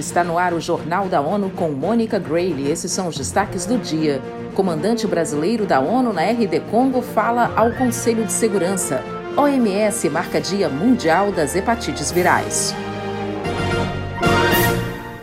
Está no ar o Jornal da ONU com Mônica Grayle. Esses são os destaques do dia. Comandante brasileiro da ONU na RD Congo fala ao Conselho de Segurança. OMS marca Dia Mundial das Hepatites Virais.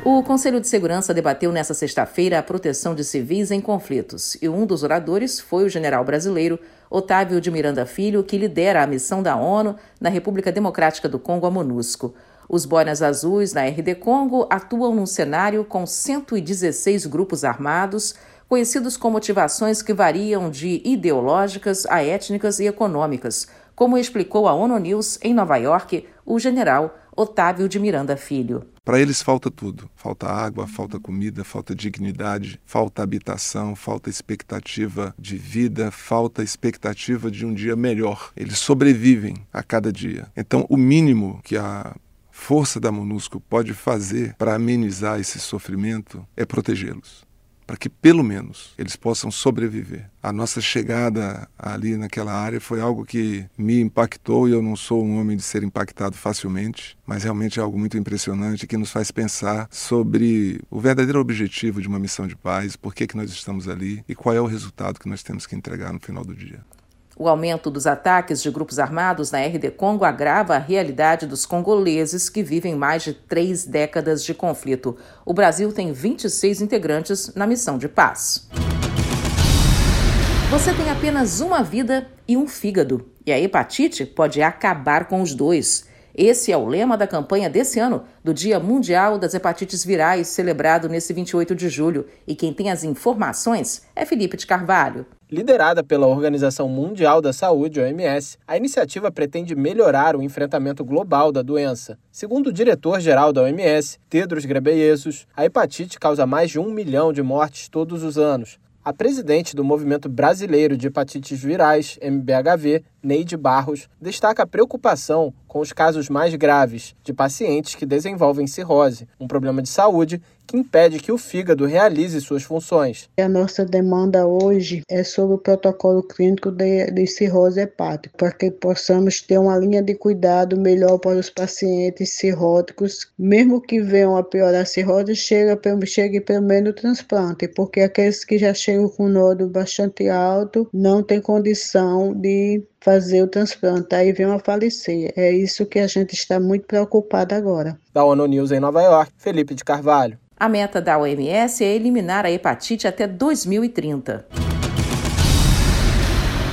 O Conselho de Segurança debateu nesta sexta-feira a proteção de civis em conflitos e um dos oradores foi o general brasileiro Otávio de Miranda Filho, que lidera a missão da ONU na República Democrática do Congo, a MONUSCO. Os boinas azuis na RD Congo atuam num cenário com 116 grupos armados, conhecidos com motivações que variam de ideológicas a étnicas e econômicas, como explicou a ONU News em Nova York o general Otávio de Miranda Filho. Para eles falta tudo: falta água, falta comida, falta dignidade, falta habitação, falta expectativa de vida, falta expectativa de um dia melhor. Eles sobrevivem a cada dia. Então, o mínimo que a força da MONUSCO pode fazer para amenizar esse sofrimento é protegê-los, para que pelo menos eles possam sobreviver. A nossa chegada ali naquela área foi algo que me impactou e eu não sou um homem de ser impactado facilmente, mas realmente é algo muito impressionante que nos faz pensar sobre o verdadeiro objetivo de uma missão de paz, por que, que nós estamos ali e qual é o resultado que nós temos que entregar no final do dia. O aumento dos ataques de grupos armados na RD Congo agrava a realidade dos congoleses que vivem mais de três décadas de conflito. O Brasil tem 26 integrantes na missão de paz. Você tem apenas uma vida e um fígado, e a hepatite pode acabar com os dois. Esse é o lema da campanha desse ano do Dia Mundial das Hepatites Virais, celebrado nesse 28 de julho. E quem tem as informações é Felipe de Carvalho. Liderada pela Organização Mundial da Saúde, OMS, a iniciativa pretende melhorar o enfrentamento global da doença. Segundo o diretor-geral da OMS, Tedros Ghebreyesus, a hepatite causa mais de um milhão de mortes todos os anos. A presidente do Movimento Brasileiro de Hepatites Virais, MBHV, Neide Barros, destaca a preocupação com os casos mais graves de pacientes que desenvolvem cirrose, um problema de saúde que impede que o fígado realize suas funções. A nossa demanda hoje é sobre o protocolo clínico de, de cirrose hepática, para que possamos ter uma linha de cuidado melhor para os pacientes cirróticos, mesmo que venham a piorar a cirrose, chega, chegue pelo menos o transplante, porque aqueles que já chegam com nódulo bastante alto não têm condição de fazer o transplante, aí vem a falecer. É isso que a gente está muito preocupado agora. Da ONU News em Nova York, Felipe de Carvalho. A meta da OMS é eliminar a hepatite até 2030.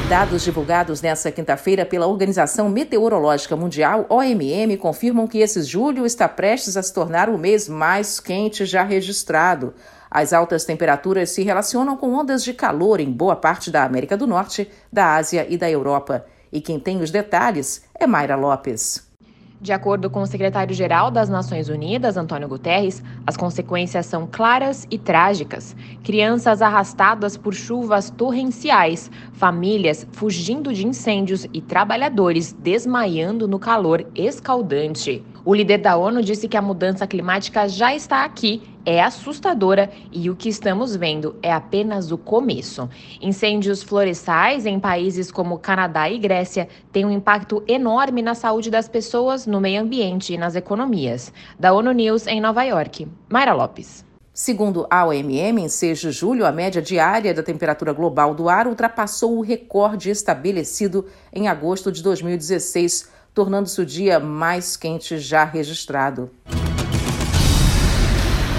Dados divulgados nesta quinta-feira pela Organização Meteorológica Mundial, OMM, confirmam que esse julho está prestes a se tornar o mês mais quente já registrado. As altas temperaturas se relacionam com ondas de calor em boa parte da América do Norte, da Ásia e da Europa. E quem tem os detalhes é Mayra Lopes. De acordo com o secretário-geral das Nações Unidas, Antônio Guterres, as consequências são claras e trágicas. Crianças arrastadas por chuvas torrenciais, famílias fugindo de incêndios e trabalhadores desmaiando no calor escaldante. O líder da ONU disse que a mudança climática já está aqui, é assustadora e o que estamos vendo é apenas o começo. Incêndios florestais em países como Canadá e Grécia têm um impacto enorme na saúde das pessoas, no meio ambiente e nas economias. Da ONU News em Nova York, Mayra Lopes. Segundo a OMM, em 6 de julho, a média diária da temperatura global do ar ultrapassou o recorde estabelecido em agosto de 2016 tornando-se o dia mais quente já registrado.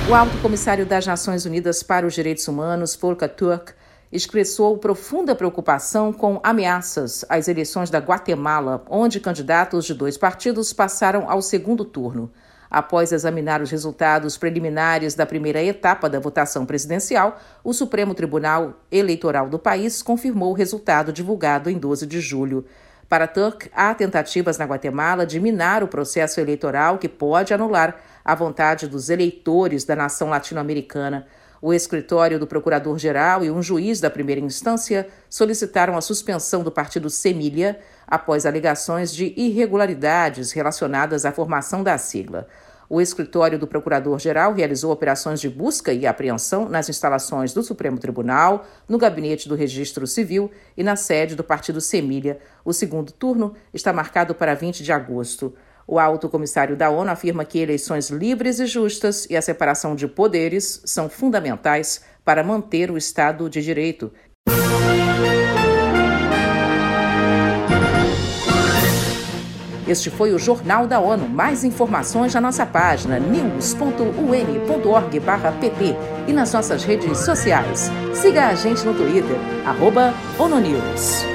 O alto comissário das Nações Unidas para os Direitos Humanos, Volker Turk, expressou profunda preocupação com ameaças às eleições da Guatemala, onde candidatos de dois partidos passaram ao segundo turno. Após examinar os resultados preliminares da primeira etapa da votação presidencial, o Supremo Tribunal Eleitoral do país confirmou o resultado divulgado em 12 de julho. Para Turk, há tentativas na Guatemala de minar o processo eleitoral que pode anular a vontade dos eleitores da nação latino-americana. O escritório do procurador-geral e um juiz da primeira instância solicitaram a suspensão do partido Semilha após alegações de irregularidades relacionadas à formação da sigla. O escritório do Procurador-Geral realizou operações de busca e apreensão nas instalações do Supremo Tribunal, no gabinete do Registro Civil e na sede do Partido Semilha. O segundo turno está marcado para 20 de agosto. O alto comissário da ONU afirma que eleições livres e justas e a separação de poderes são fundamentais para manter o Estado de Direito. Este foi o Jornal da ONU. Mais informações na nossa página news.un.org/pt e nas nossas redes sociais. Siga a gente no Twitter, ONUNews.